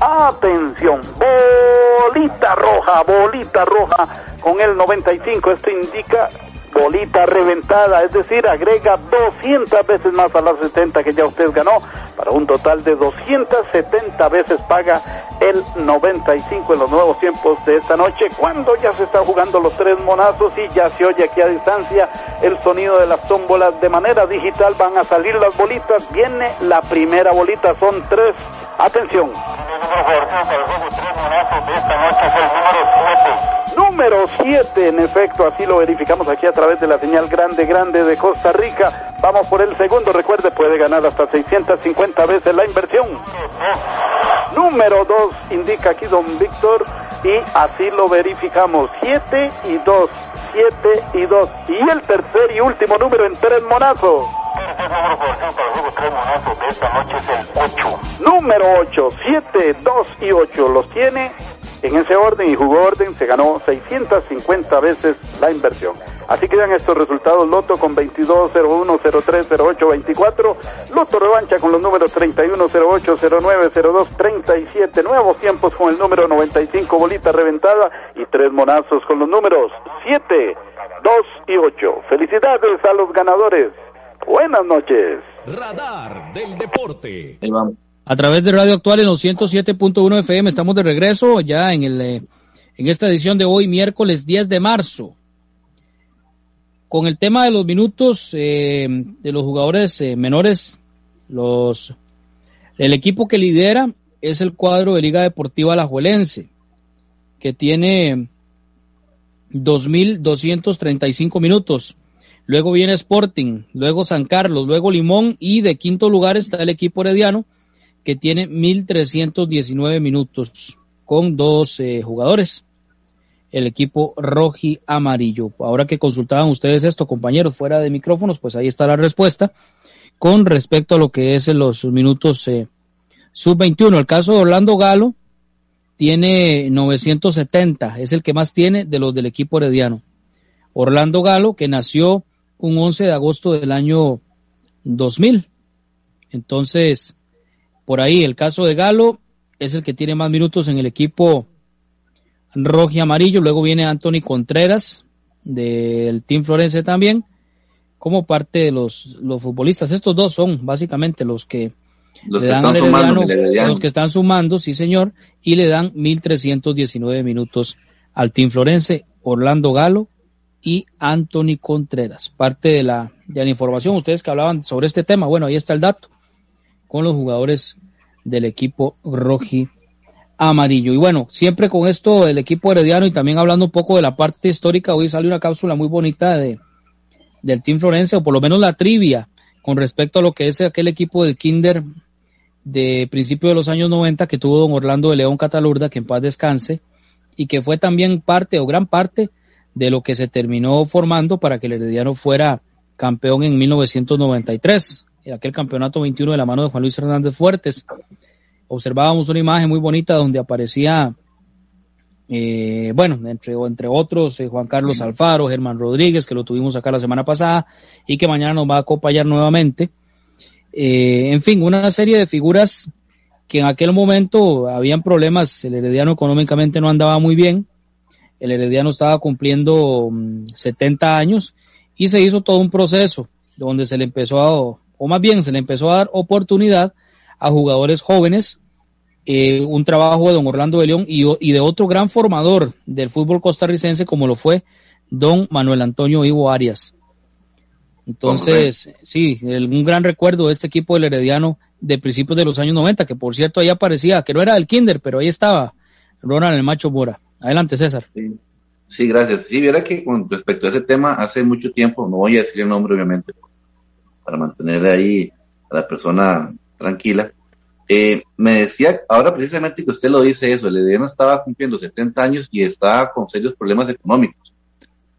Atención, bolita roja, bolita roja con el 95. Esto indica bolita reventada, es decir, agrega 200 veces más a las 70 que ya usted ganó, para un total de 270 veces paga el 95 en los nuevos tiempos de esta noche, cuando ya se están jugando los tres monazos y ya se oye aquí a distancia el sonido de las tómbolas de manera digital, van a salir las bolitas, viene la primera bolita, son tres, atención. Número 7, en efecto, así lo verificamos aquí a través de la señal grande, grande de Costa Rica. Vamos por el segundo, recuerde, puede ganar hasta 650 veces la inversión. Número 2, indica aquí don Víctor, y así lo verificamos. 7 y 2, 7 y 2. Y el tercer y último número en tres monazos. Número 8, 7, 2 y 8 los tiene en ese orden y jugó orden, se ganó 650 veces la inversión. Así quedan estos resultados. Loto con 22, 01, 03, 08, 24. Loto revancha con los números 31, 08, 09, 02, 37. Nuevos tiempos con el número 95, bolita reventada. Y tres monazos con los números 7, 2 y 8. Felicidades a los ganadores. Buenas noches. Radar del deporte. Ahí vamos. A través de Radio Actual en los 107.1 FM estamos de regreso ya en, el, eh, en esta edición de hoy, miércoles 10 de marzo. Con el tema de los minutos eh, de los jugadores eh, menores, los, el equipo que lidera es el cuadro de Liga Deportiva Alajuelense, que tiene 2.235 minutos. Luego viene Sporting, luego San Carlos, luego Limón y de quinto lugar está el equipo herediano que tiene 1.319 minutos con dos jugadores. El equipo roji amarillo. Ahora que consultaban ustedes esto, compañeros, fuera de micrófonos, pues ahí está la respuesta con respecto a lo que es los minutos eh, sub-21. El caso de Orlando Galo tiene 970, es el que más tiene de los del equipo herediano. Orlando Galo, que nació un 11 de agosto del año 2000. Entonces, por ahí el caso de Galo es el que tiene más minutos en el equipo rojo y amarillo. Luego viene Anthony Contreras del Team Florense también como parte de los, los futbolistas. Estos dos son básicamente los que Los le que dan están sumando, los que están sumando, sí señor, y le dan 1.319 minutos al Team Florense, Orlando Galo y Anthony Contreras. Parte de la, de la información, ustedes que hablaban sobre este tema, bueno, ahí está el dato, con los jugadores del equipo roji amarillo. Y bueno, siempre con esto del equipo herediano y también hablando un poco de la parte histórica, hoy sale una cápsula muy bonita de, del Team Florense, o por lo menos la trivia con respecto a lo que es aquel equipo del Kinder de principio de los años 90 que tuvo don Orlando de León Catalurda, que en paz descanse, y que fue también parte o gran parte de lo que se terminó formando para que el Herediano fuera campeón en 1993, en aquel campeonato 21 de la mano de Juan Luis Hernández Fuertes. Observábamos una imagen muy bonita donde aparecía, eh, bueno, entre, entre otros, eh, Juan Carlos Alfaro, Germán Rodríguez, que lo tuvimos acá la semana pasada y que mañana nos va a acompañar nuevamente. Eh, en fin, una serie de figuras que en aquel momento habían problemas, el Herediano económicamente no andaba muy bien, el Herediano estaba cumpliendo mm, 70 años y se hizo todo un proceso donde se le empezó a, o más bien se le empezó a dar oportunidad a jugadores jóvenes, eh, un trabajo de don Orlando de León y, de otro gran formador del fútbol costarricense como lo fue don Manuel Antonio Ivo Arias. Entonces, sí, el- un gran recuerdo de este equipo del Herediano de principios de los años 90, que por cierto ahí aparecía, que no era del Kinder, pero ahí estaba Ronald el Macho Mora. Adelante, César. Sí. Sí, gracias. Sí, viera que con respecto a ese tema, hace mucho tiempo, no voy a decir el nombre obviamente, para mantener ahí a la persona tranquila, eh, me decía, ahora precisamente que usted lo dice eso, el Herediano estaba cumpliendo 70 años y estaba con serios problemas económicos.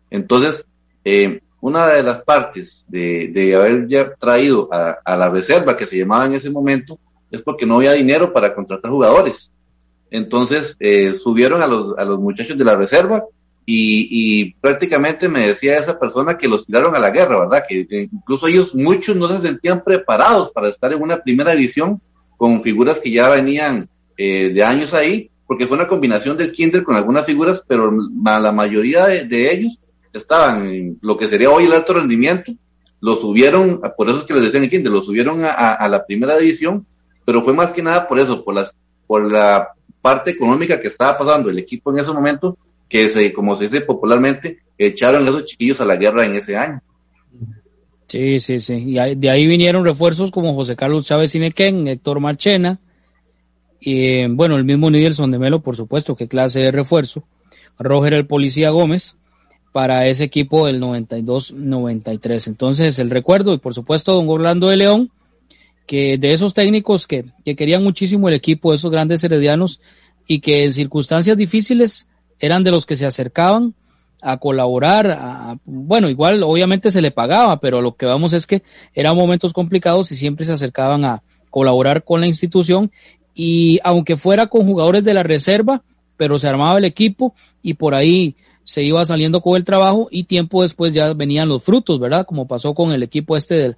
Entonces, eh, una de las partes de, de haber ya traído a, a la reserva que se llamaba en ese momento es porque no había dinero para contratar jugadores. Entonces eh, subieron a los, a los muchachos de la reserva y, y prácticamente me decía esa persona que los tiraron a la guerra, ¿verdad? Que, que incluso ellos, muchos no se sentían preparados para estar en una primera división con figuras que ya venían eh, de años ahí, porque fue una combinación del kinder con algunas figuras, pero la mayoría de, ellos estaban en lo que sería hoy el alto rendimiento, lo subieron, por eso es que les decían el kinder, lo subieron a, a- a la primera división, pero fue más que nada por eso, por las, por la parte económica que estaba pasando el equipo en ese momento, que se, como se dice popularmente, echaron esos chiquillos a la guerra en ese año. Sí, sí, sí. Y de ahí vinieron refuerzos como José Carlos Chávez Inequén, Héctor Marchena, y bueno, el mismo Nidelson de Melo, por supuesto, qué clase de refuerzo. Roger el Policía Gómez para ese equipo del 92-93. Entonces, el recuerdo, y por supuesto, don Orlando de León, que de esos técnicos que, que querían muchísimo el equipo, esos grandes heredianos, y que en circunstancias difíciles eran de los que se acercaban a colaborar, bueno, igual obviamente se le pagaba, pero lo que vamos es que eran momentos complicados y siempre se acercaban a colaborar con la institución y aunque fuera con jugadores de la reserva, pero se armaba el equipo y por ahí se iba saliendo con el trabajo y tiempo después ya venían los frutos, ¿verdad? Como pasó con el equipo este del,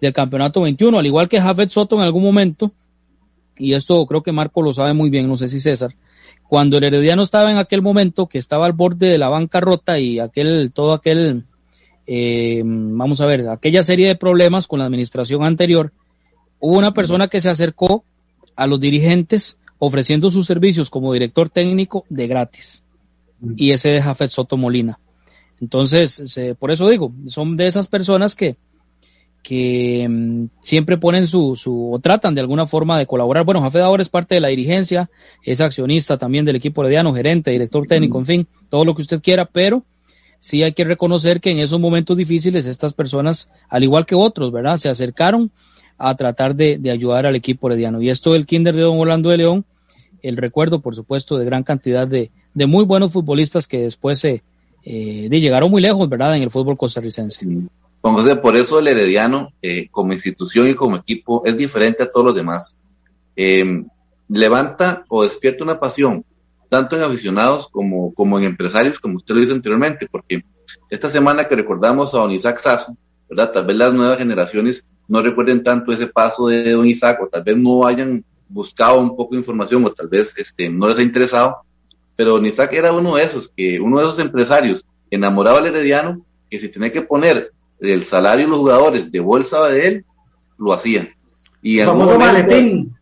del campeonato 21, al igual que Jafet Soto en algún momento, y esto creo que Marco lo sabe muy bien, no sé si César, cuando el Herediano estaba en aquel momento que estaba al borde de la bancarrota y aquel, todo aquel, eh, vamos a ver, aquella serie de problemas con la administración anterior, hubo una persona que se acercó a los dirigentes ofreciendo sus servicios como director técnico de gratis. Y ese es Jafet Soto Molina. Entonces, por eso digo, son de esas personas que, que mm, siempre ponen su, su, o tratan de alguna forma de colaborar. Bueno, Jafet ahora es parte de la dirigencia, es accionista también del equipo herediano, gerente, director técnico, en fin, todo lo que usted quiera, pero sí hay que reconocer que en esos momentos difíciles estas personas, al igual que otros, ¿verdad? Se acercaron a tratar de, de ayudar al equipo herediano. Y esto del Kinder de Don Orlando de León, el recuerdo, por supuesto, de gran cantidad de, de muy buenos futbolistas que después se, eh, de llegaron muy lejos, ¿verdad?, en el fútbol costarricense. Juan José, por eso el Herediano, eh, como institución y como equipo, es diferente a todos los demás. Eh, levanta o despierta una pasión, tanto en aficionados como, como en empresarios, como usted lo dice anteriormente, porque esta semana que recordamos a don Isaac Sasso, ¿verdad? Tal vez las nuevas generaciones no recuerden tanto ese paso de don Isaac, o tal vez no hayan buscado un poco de información, o tal vez este, no les ha interesado, pero don Isaac era uno de esos, que uno de esos empresarios enamorado al Herediano, que si tenía que poner el salario de los jugadores de bolsa de él, lo hacían. Y famoso maletín.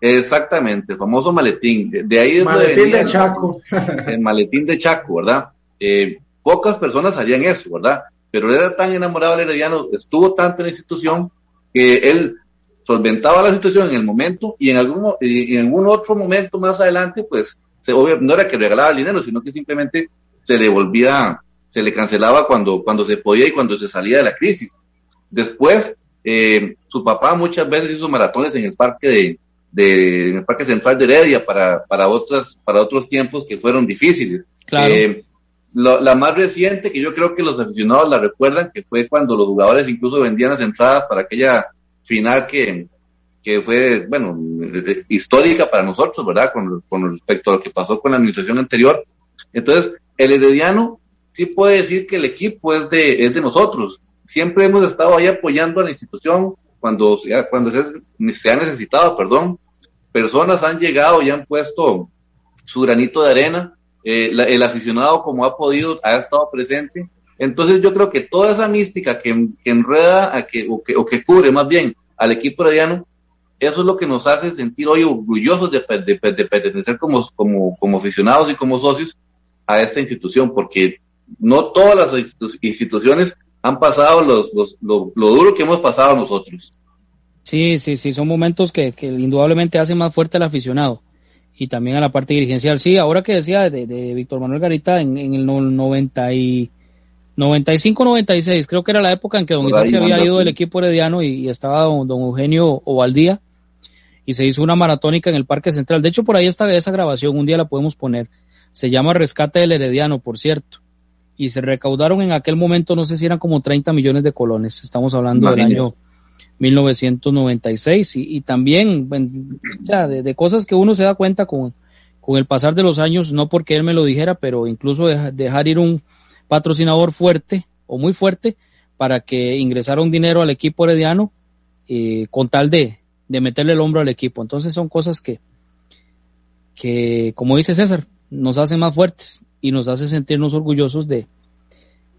Exactamente, famoso maletín. De, ahí es maletín de Chaco. (laughs) El maletín de Chaco, ¿verdad? Eh, pocas personas harían eso, ¿verdad? Pero él era tan enamorado del Herediano, estuvo tanto en la institución, que él solventaba la situación en el momento y en algún, y en algún otro momento más adelante, pues, se, no era que regalaba el dinero, sino que simplemente se le volvía se le cancelaba cuando, cuando se podía y cuando se salía de la crisis. Después, eh, su papá muchas veces hizo maratones en el parque de, de en el parque central de Heredia para, para otras, para otros tiempos que fueron difíciles. Eh, la más reciente que yo creo que los aficionados la recuerdan, que fue cuando los jugadores incluso vendían las entradas para aquella final que, que fue, bueno, histórica para nosotros, ¿verdad? Con, con respecto a lo que pasó con la administración anterior. Entonces, el Herediano sí puede decir que el equipo es de, es de nosotros. Siempre hemos estado ahí apoyando a la institución cuando, cuando se, ha necesitado, perdón. Personas han llegado y han puesto su granito de arena. Eh, el aficionado, como ha podido, ha estado presente. Entonces yo creo que toda esa mística que, enreda a que, o, que, o que cubre más bien al equipo herediano, eso es lo que nos hace sentir hoy orgullosos de, de, de pertenecer como, como, como aficionados y como socios a esta institución, porque no todas las instituciones han pasado los, los, lo, duro que hemos pasado nosotros. Sí, sí, sí, son momentos que, que, indudablemente hacen más fuerte al aficionado y también a la parte dirigencial. Sí, ahora que decía de, de Víctor Manuel Garita en, en el 90 y 95-96, creo que era la época en que don Isaac se había ido del equipo herediano y, estaba don, don, Eugenio Ovaldía y se hizo una maratónica en el Parque Central. De hecho, por ahí está esa grabación, un día la podemos poner. Se llama Rescate del Herediano, por cierto y se recaudaron en aquel momento, no sé si eran como 30 millones de colones, estamos hablando del año 1996 y, y también ya de, cosas que uno se da cuenta con, con el pasar de los años, no porque él me lo dijera, pero incluso dejar ir un patrocinador fuerte o muy fuerte para que ingresara un dinero al equipo herediano eh, con tal de, de meterle el hombro al equipo. Entonces son cosas que, que, como dice César, nos hacen más fuertes y nos hace sentirnos orgullosos de,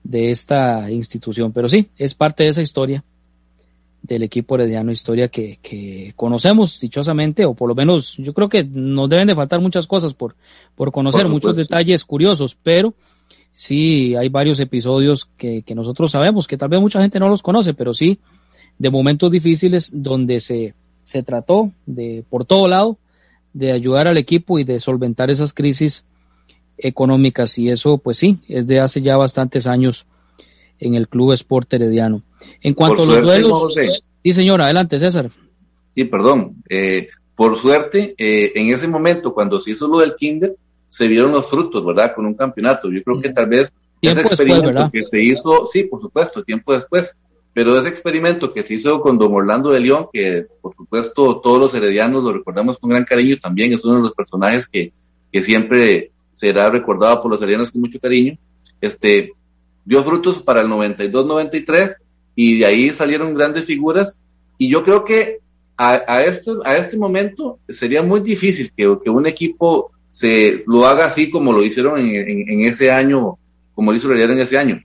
de esta institución. Pero sí, es parte de esa historia del equipo herediano, historia que, que, conocemos dichosamente, o por lo menos yo creo que nos deben de faltar muchas cosas por, por conocer, muchos detalles curiosos, pero sí hay varios episodios que, que nosotros sabemos, que tal vez mucha gente no los conoce, pero sí de momentos difíciles donde se, se trató de, por todo lado, de ayudar al equipo y de solventar esas crisis económicas y eso pues sí, es de hace ya bastantes años en el Club Sport Herediano. En cuanto a los duelos... sí, señor, adelante César. Sí, perdón. Eh, por suerte, eh, en ese momento, cuando se hizo lo del Kinder, se vieron los frutos, ¿verdad? Con un campeonato. Yo creo que tal vez ese experimento que se hizo, sí, por supuesto, tiempo después, pero ese experimento que se hizo con Don Orlando de León, que por supuesto todos los heredianos lo recordamos con gran cariño, también es uno de los personajes que, que siempre será recordado por los heredianos con mucho cariño, este, dio frutos para el 92-93 y de ahí salieron grandes figuras. Y yo creo que a, a, este, a este momento sería muy difícil que, que un equipo se lo haga así como lo hicieron en, en, ese año, como lo hizo el en ese año.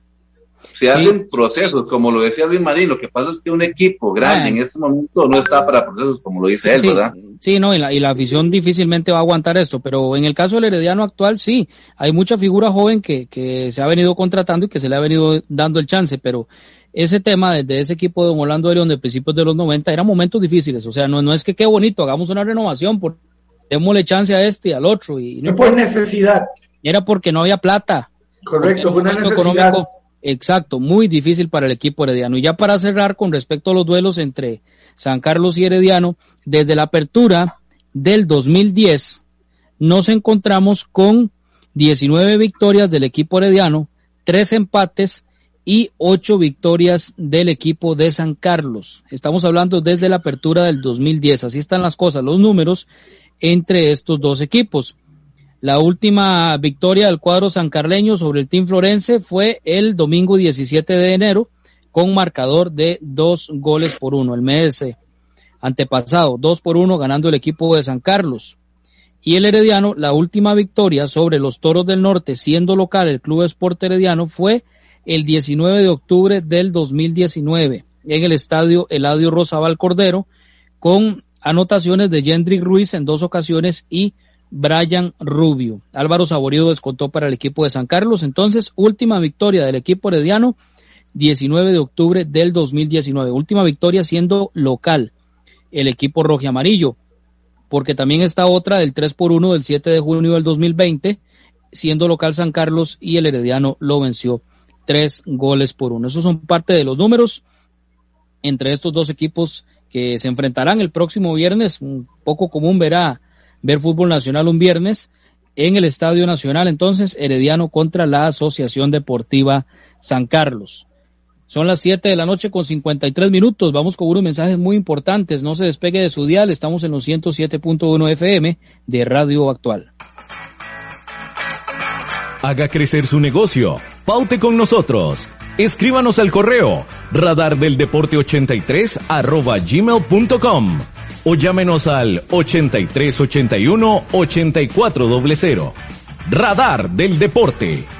Se hacen procesos, como lo decía Luis Marín, lo que pasa es que un equipo grande en este momento no está para procesos, como lo dice él, ¿verdad? Sí, no, y la, y la afición difícilmente va a aguantar esto, pero en el caso del Herediano actual, sí, hay mucha figura joven que, que se ha venido contratando y que se le ha venido dando el chance, pero ese tema desde ese equipo de Don Orlando de León de principios de los 90 eran momentos difíciles, o sea, no, no es que qué bonito, hagamos una renovación, por, démosle chance a este y al otro. Y no por necesidad. Era porque no había plata. Correcto, fue una necesidad. exacto, muy difícil para el equipo herediano. Y ya para cerrar con respecto a los duelos entre San Carlos y Herediano, desde la apertura del 2010 nos encontramos con 19 victorias del equipo herediano, 3 empates y 8 victorias del equipo de San Carlos. Estamos hablando desde la apertura del 2010. Así están las cosas, los números entre estos dos equipos. La última victoria del cuadro sancarleño sobre el Team Florense fue el domingo 17 de enero con marcador de dos goles por uno. El mes antepasado, dos por uno ganando el equipo de San Carlos. Y el Herediano, la última victoria sobre los Toros del Norte, siendo local el Club Esporte Herediano, fue el 19 de octubre del 2019 en el estadio Eladio Rosabal Cordero con anotaciones de Jendrik Ruiz en dos ocasiones y Brian Rubio. Álvaro Saborío descontó para el equipo de San Carlos. Entonces, última victoria del equipo herediano, 19 de octubre del 2019. Última victoria siendo local el equipo rojo y amarillo. Porque también está otra del 3 por 1 del 7 de junio del 2020, siendo local San Carlos y el herediano lo venció tres goles por uno. Esos son parte de los números entre estos dos equipos que se enfrentarán el próximo viernes. Un poco común verá ver fútbol nacional un viernes en el Estadio Nacional. Entonces, Herediano contra la Asociación Deportiva San Carlos. Son las 7 de la noche con 53 minutos. Vamos con unos mensajes muy importantes. No se despegue de su dial. Estamos en los 107.1 FM de Radio Actual. Haga crecer su negocio. Paute con nosotros. Escríbanos al correo radardeldeporte83 arroba gmail.com o llámenos al 8381 8400. Radar del Deporte.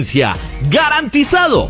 ¡Garantizado!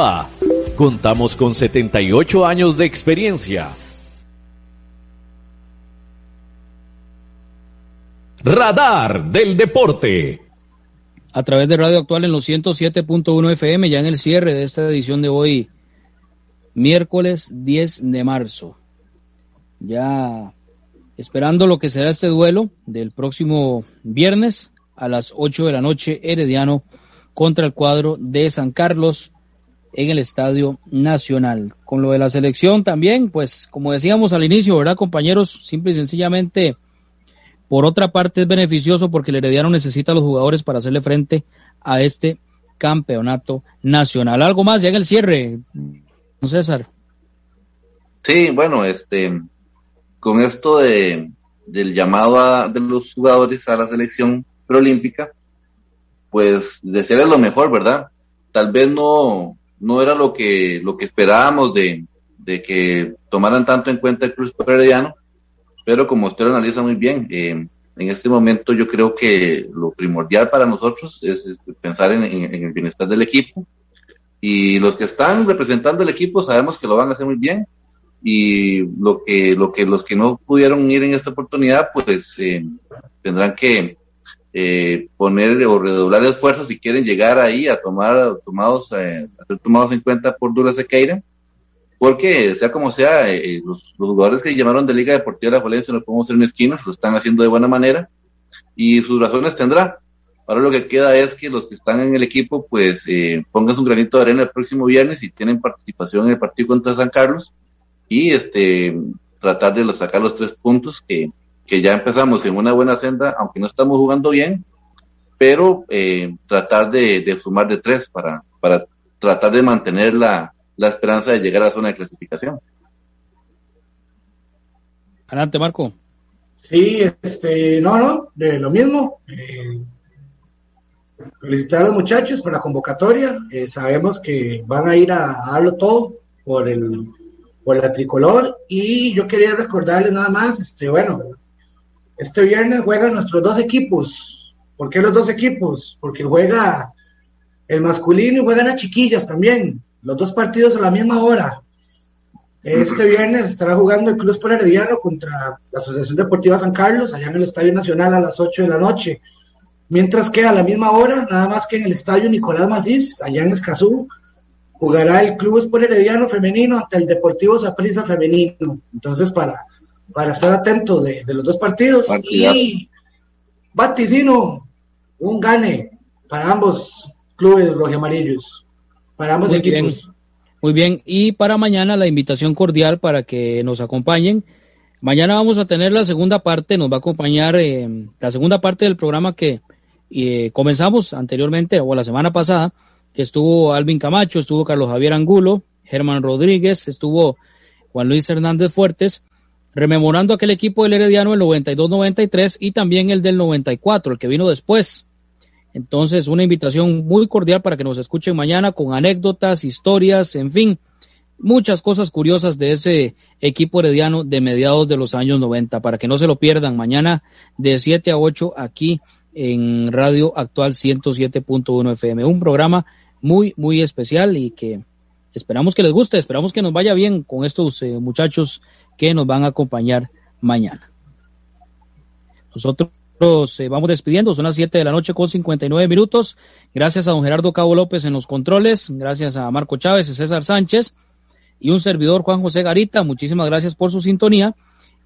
Contamos con 78 años de experiencia. Radar del Deporte. A través de Radio Actual en los 107.1 FM, ya en el cierre de esta edición de hoy, miércoles 10 de marzo. Ya esperando lo que será este duelo del próximo viernes a las 8 de la noche, Herediano contra el cuadro de San Carlos en el Estadio Nacional. Con lo de la selección también, pues como decíamos al inicio, ¿verdad compañeros? Simple y sencillamente, por otra parte es beneficioso porque el Herediano necesita a los jugadores para hacerle frente a este campeonato nacional. ¿Algo más ya en el cierre, César? Sí, bueno, este, con esto de, del llamado a, de los jugadores a la selección preolímpica, pues desearles lo mejor, ¿verdad? Tal vez no, no era lo que, lo que esperábamos de, de que tomaran tanto en cuenta el Cruz Herediano, pero como usted lo analiza muy bien, eh, en este momento yo creo que lo primordial para nosotros es, pensar en, el bienestar del equipo. Y los que están representando el equipo sabemos que lo van a hacer muy bien y lo que lo que los que no pudieron ir en esta oportunidad pues eh, tendrán que eh, poner o redoblar esfuerzos si quieren llegar ahí a tomar tomados eh, a ser tomados en cuenta por Dura Sequeira porque sea como sea eh, los, jugadores que llamaron de Liga Deportiva de la Valencia no podemos ser mezquinos lo están haciendo de buena manera y sus razones tendrá. Ahora lo que queda es que los que están en el equipo pues eh, pongan su granito de arena el próximo viernes y tienen participación en el partido contra San Carlos y este tratar de sacar los tres puntos que que ya empezamos en una buena senda, aunque no estamos jugando bien, pero eh, tratar de, sumar de tres para, para tratar de mantener la, esperanza de llegar a la zona de clasificación. Adelante, Marco. Sí, este, no, no, de lo mismo. Eh, felicitar a los muchachos por la convocatoria. Eh, sabemos que van a ir a, a darlo todo por el por la tricolor y yo quería recordarles nada más, este, bueno, este viernes juegan nuestros dos equipos. ¿Por qué los dos equipos? Porque juega el masculino y juegan a chiquillas también. Los dos partidos a la misma hora. Este viernes estará jugando el Club Sport Herediano contra la Asociación Deportiva San Carlos, allá en el Estadio Nacional a las 8 de la noche. Mientras que a la misma hora, nada más que en el Estadio Nicolás Macís, allá en Escazú, jugará el Club Sport Herediano femenino ante el Deportivo Zaprisa femenino. Entonces, para para estar atento de, los dos partidos y vaticino un gane para ambos clubes amarillos para ambos equipos. Muy bien, y para mañana la invitación cordial para que nos acompañen. Mañana vamos a tener la segunda parte, nos va a acompañar eh, la segunda parte del programa que eh, comenzamos anteriormente o la semana pasada, que estuvo Alvin Camacho, estuvo Carlos Javier Angulo, Germán Rodríguez, estuvo Juan Luis Hernández Fuertes rememorando aquel equipo del Herediano el 92-93 y también el del 94, el que vino después. Entonces, una invitación muy cordial para que nos escuchen mañana con anécdotas, historias, en fin, muchas cosas curiosas de ese equipo herediano de mediados de los años 90, para que no se lo pierdan mañana de 7 a 8 aquí en Radio Actual 107.1 FM. Un programa muy, muy especial y que esperamos que les guste, esperamos que nos vaya bien con estos eh, muchachos que nos van a acompañar mañana. Nosotros eh, vamos despidiendo, son las 7 de la noche con 59 minutos. Gracias a don Gerardo Cabo López en los controles, gracias a Marco Chávez y César Sánchez y un servidor Juan José Garita. Muchísimas gracias por su sintonía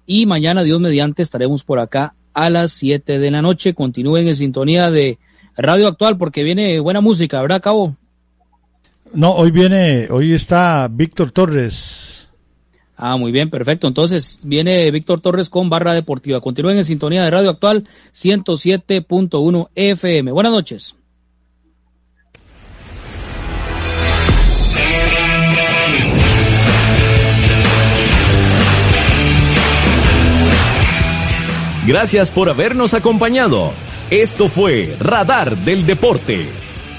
y mañana, Dios mediante, estaremos por acá a las 7 de la noche. Continúen en sintonía de Radio Actual porque viene buena música, ¿verdad, Cabo? No, hoy viene, hoy está Víctor Torres. Ah, muy bien, perfecto. Entonces viene Víctor Torres con Barra Deportiva. Continúen en sintonía de Radio Actual 107.1 FM. Buenas noches. Gracias por habernos acompañado. Esto fue Radar del Deporte.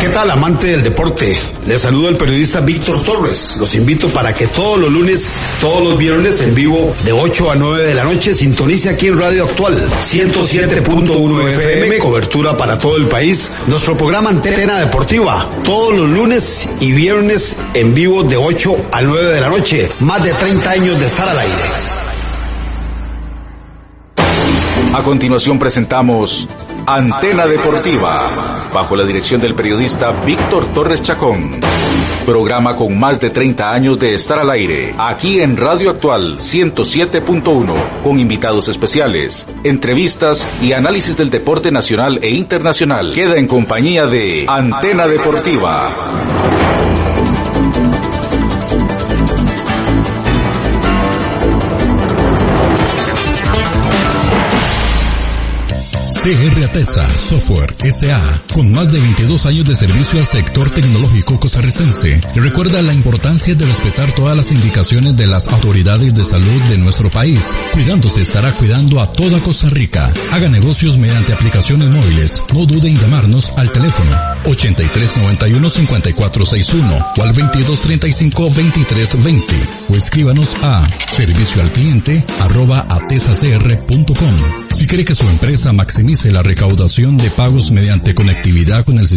¿Qué tal, amante del deporte? Les saludo el periodista Víctor Torres. Los invito para que todos los lunes, todos los viernes en vivo, de 8 a 9 de la noche, sintonice aquí en Radio Actual 107.1 FM, cobertura para todo el país. Nuestro programa Antena Deportiva, todos los lunes y viernes en vivo de 8 a 9 de la noche. Más de 30 años de estar al aire. A continuación presentamos Antena Deportiva, bajo la dirección del periodista Víctor Torres Chacón. Programa con más de 30 años de estar al aire, aquí en Radio Actual 107.1, con invitados especiales, entrevistas y análisis del deporte nacional e internacional. Queda en compañía de Antena Deportiva. CR Atesa Software SA, con más de 22 años de servicio al sector tecnológico costarricense, recuerda la importancia de respetar todas las indicaciones de las autoridades de salud de nuestro país. Cuidándose estará cuidando a toda Costa Rica. Haga negocios mediante aplicaciones móviles. No dude en llamarnos al teléfono 8391-5461 o al 2235-2320 o escríbanos a servicio al cliente arroba. Si quiere que su empresa maximice la recaudación de pagos mediante conectividad con el sistema